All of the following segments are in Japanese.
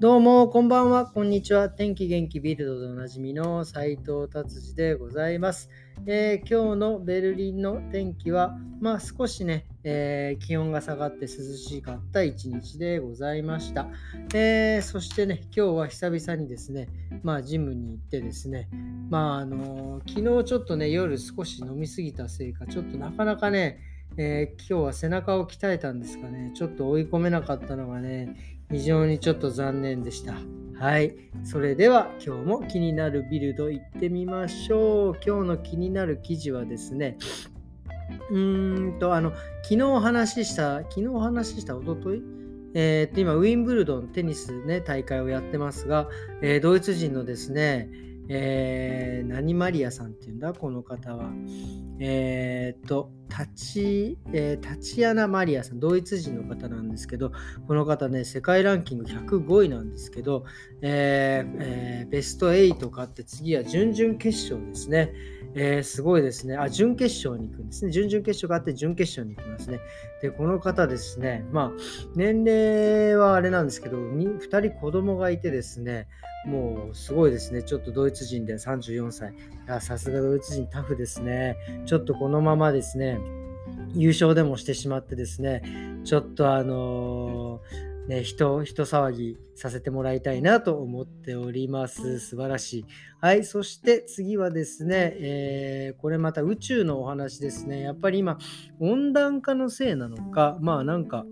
どうも、こんばんは、こんにちは。天気元気ビルドでおなじみの斉藤達治でございます、えー、今日のベルリンの天気は、まあ少しね、えー、気温が下がって涼しかった一日でございました。えー、そしてね、今日は久々にですね、まあジムに行ってですね、まああの昨日ちょっとね、夜少し飲みすぎたせいか、ちょっとなかなかね、えー、今日は背中を鍛えたんですかね。ちょっと追い込めなかったのがね、非常にちょっと残念でした。はい。それでは今日も気になるビルド行ってみましょう。今日の気になる記事はですね、うーんと、あの、昨日話しした、昨日話しした、おととい？えー、っと、今、ウィンブルドンテニスね、大会をやってますが、えー、ドイツ人のですね、えー、何マリアさんっていうんだ、この方は。え、っと、タチ、えー、タチアナ・マリアさん、ドイツ人の方なんですけど、この方ね、世界ランキング105位なんですけど、えーえー、ベスト8勝って次は準々決勝ですね。えー、すごいですね。あ、準決勝に行くんですね。準々決勝があって準決勝に行きますね。で、この方ですね、まあ、年齢はあれなんですけど、2人子供がいてですね、もうすごいですね。ちょっとドイツ人で34歳。さすがドイツ人タフですね。ちょっとこのままですね、優勝でもしてしまってですね、ちょっとあのー、ね、人、人騒ぎさせてもらいたいなと思っております。素晴らしい。はい。そして次はですね、えー、これまた宇宙のお話ですね。やっぱり今、温暖化のせいなのか、まあなんか、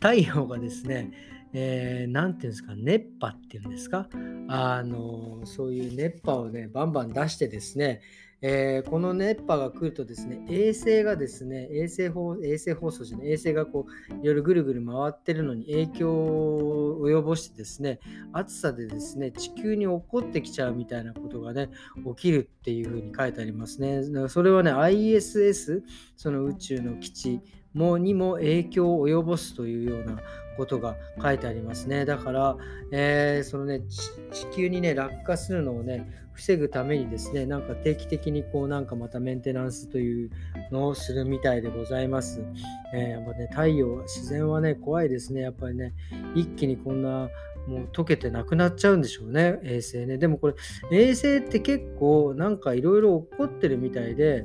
太陽がですね、えー、ていうんですか、熱波っていうんですか、あのそういう熱波をね、バンバン出してですね、えー、この熱波が来るとですね、衛星がですね、衛星放衛星放送じゃない、衛星がこう、いろいろぐるぐる回ってるのに影響を及ぼしてですね、暑さでですね、地球に起こってきちゃうみたいなことがね、起きるっていうふうに書いてありますね。だからそれはね、ISS、その宇宙の基地もにも影響を及ぼすというようなことが書いてありますね。だから、えー、そのね、地球にね、落下するのをね、防ぐためにですね、なんか定期的ににこう、なんかまたメンテナンスというのをするみたいでございます。えー、やっぱね、太陽、自然はね、怖いですね。やっぱりね、一気にこんな、もう溶けてなくなっちゃうんでしょうね、衛星ね。でもこれ、衛星って結構なんかいろいろ起こってるみたいで、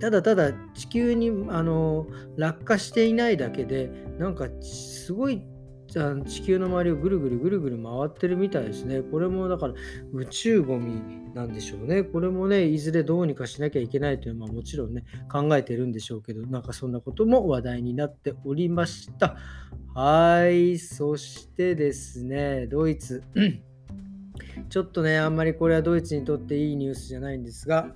ただただ地球にあの落下していないだけでなんかすごい地球の周りをぐるぐるぐるぐる回ってるみたいですね。これもだから宇宙ゴミなんでしょうね。これもね、いずれどうにかしなきゃいけないというのはもちろんね、考えてるんでしょうけど、なんかそんなことも話題になっておりました。はい、そしてですね、ドイツ。ちょっとね、あんまりこれはドイツにとっていいニュースじゃないんですが、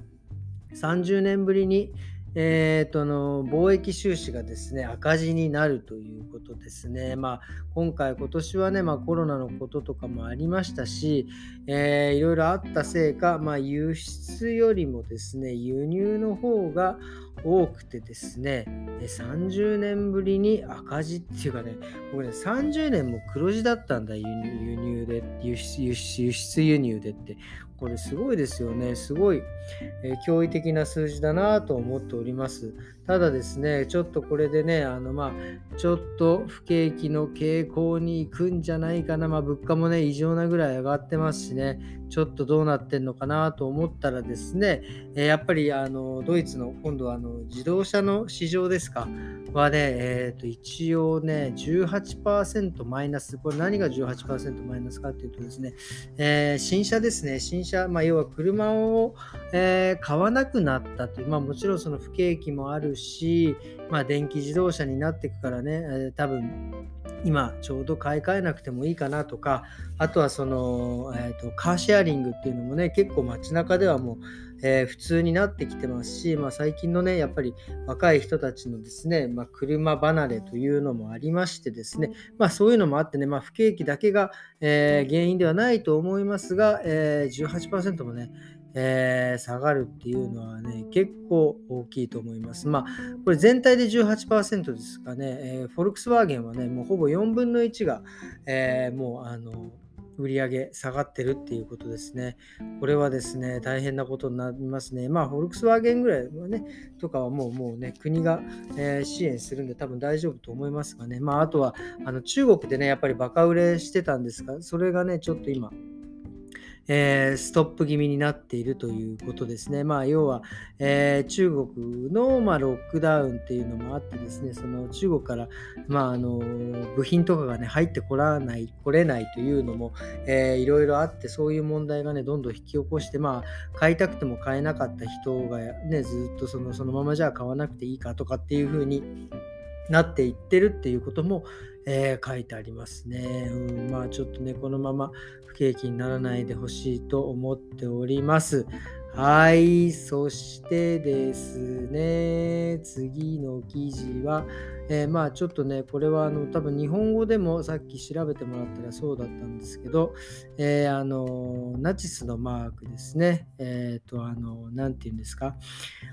30年ぶりに、えーとの貿易収支がですね赤字になるということですね。まあ、今回、今年はね、まあ、コロナのこととかもありましたし、えー、いろいろあったせいか、まあ、輸出よりもですね輸入の方が多くてですね、30年ぶりに赤字っていうかね、僕ね、30年も黒字だったんだ、輸入で、輸出輸出輸入でって。これすごいですよね。すごい、えー、驚異的な数字だなと思っております。ただですね、ちょっとこれでね、あのまあ、ちょっと不景気の傾向に行くんじゃないかな。まあ、物価もね、異常なぐらい上がってますしね、ちょっとどうなってんのかなと思ったらですね、えー、やっぱりあのドイツの今度はあの自動車の市場ですか、はね、えー、と一応ね、18%マイナス、これ何が18%マイナスかっていうとですね、えー、新車ですね、新車、車まあ、要は車を、えー、買わなくなったという、まあ、もちろんその不景気もあるし、まあ、電気自動車になっていくからね、えー、多分今ちょうど買い替えなくてもいいかなとか、あとはその、えーと、カーシェアリングっていうのもね、結構街中ではもう、えー、普通になってきてますし、まあ、最近のね、やっぱり若い人たちのですね、まあ、車離れというのもありましてですね、まあ、そういうのもあってね、ま、不景気だけが、えー、原因ではないと思いますが、えー、18%もね、えー、下がるっていうのはね、結構大きいと思います。まあ、これ全体で18%ですかね、えー、フォルクスワーゲンはね、もうほぼ4分の1が、えー、もうあの、売上下がってるっていうことですね。これはですね、大変なことになりますね。まあ、フォルクスワーゲンぐらいはね、とかはもうもうね、国が、えー、支援するんで多分大丈夫と思いますがね。まあ、あとは、あの中国でね、やっぱりバカ売れしてたんですが、それがね、ちょっと今、えー、ストップ気味になっているということですね。まあ、要は、えー、中国の、まあ、ロックダウンっていうのもあってですね、その中国から、まあ、あの部品とかがね、入ってこらない、来れないというのも、えー、いろいろあって、そういう問題がね、どんどん引き起こして、まあ、買いたくても買えなかった人がね、ずっとそのそのままじゃあ買わなくていいかとかっていうふうになっていってるっていうことも、えー、書いてありますね。うん、まあちょっとね、このまま不景気にならないでほしいと思っております。はい、そしてですね、次の記事は、えー、まあちょっとね、これはあの多分日本語でもさっき調べてもらったらそうだったんですけど、えー、あのナチスのマークですね、えっ、ー、と、あの、なんて言うんですか、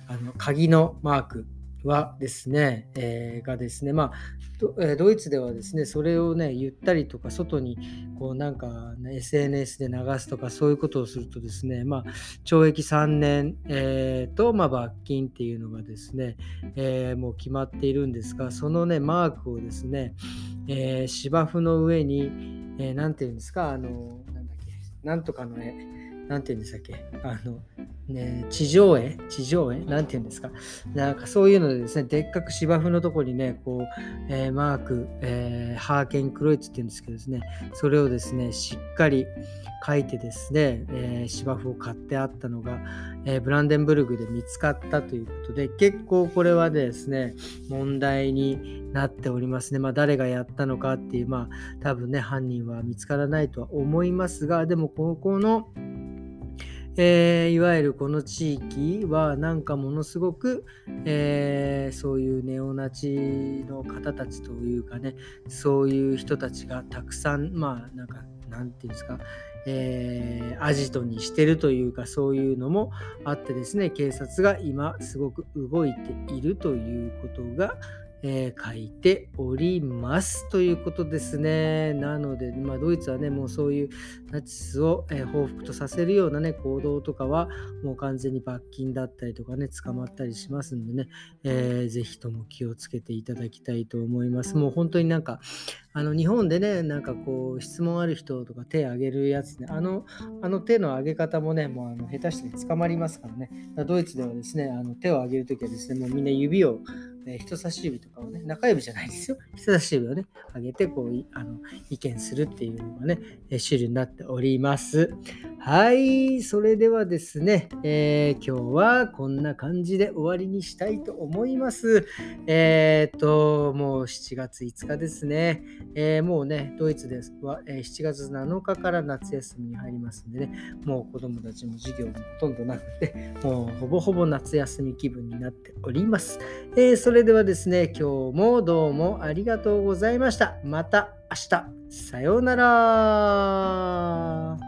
あの鍵のマークはですね、えー、がですね、まあド、ドイツではですね、それをね、言ったりとか、外にこうなんか、ね、SNS で流すとか、そういうことをするとですね、まあ、懲役3年、えー、と、まあ、罰金っていうのがですね、えー、もう決まっているんですが、そのね、マークをですね、えー、芝生の上に、えー、なんていうんですか、あの、なんだっけ、なんとかの絵、なんていうんでしたっけあの、ね、地上絵？地上絵？なんていうんですか？なんかそういうのでですね、でっかく芝生のとこにね、こう、えー、マーク、えー、ハーケンクロイツっていうんですけどですね、それをですね、しっかり書いてですね、えー、芝生を買ってあったのが、えブランデンブルグで見つかったということで、結構これはですね、問題になっておりますね。まあ誰がやったのかっていう、まあ多分ね、犯人は見つからないとは思いますが、でもここのえー、いわゆるこの地域はなんかものすごく、えー、そういうネオナチの方たちというかねそういう人たちがたくさんまあなんかなんていうんですか、えー、アジトにしてるというかそういうのもあってですね警察が今すごく動いているということがえー、書いておりますということですね。なので、まあ、ドイツはね、もうそういうナチスを、えー、報復とさせるようなね、行動とかは、もう完全に罰金だったりとかね、捕まったりしますんでね、えー、ぜひとも気をつけていただきたいと思います。もう本当になんか、あの日本でね、なんかこう、質問ある人とか手挙げるやつね、あのあの手の挙げ方もね、もうあの下手して捕まりますからね、ドイツではですね、あの手を挙げるときはですね、もうみんな指をえ人差し指とかをね、中指じゃないですよ。人差し指をね、上げて、こう、あの意見するっていうのがね、主流になっております。はい、それではですね、えー、今日はこんな感じで終わりにしたいと思います。えっ、と、もう7月5日ですね。えー、もうね、ドイツですは、え7月7日から夏休みに入りますんでね、もう子供たちも授業もほとんどなくて、もうほぼほぼ夏休み気分になっております。えー、それではですね、今日もどうもありがとうございました。また明日。さようなら。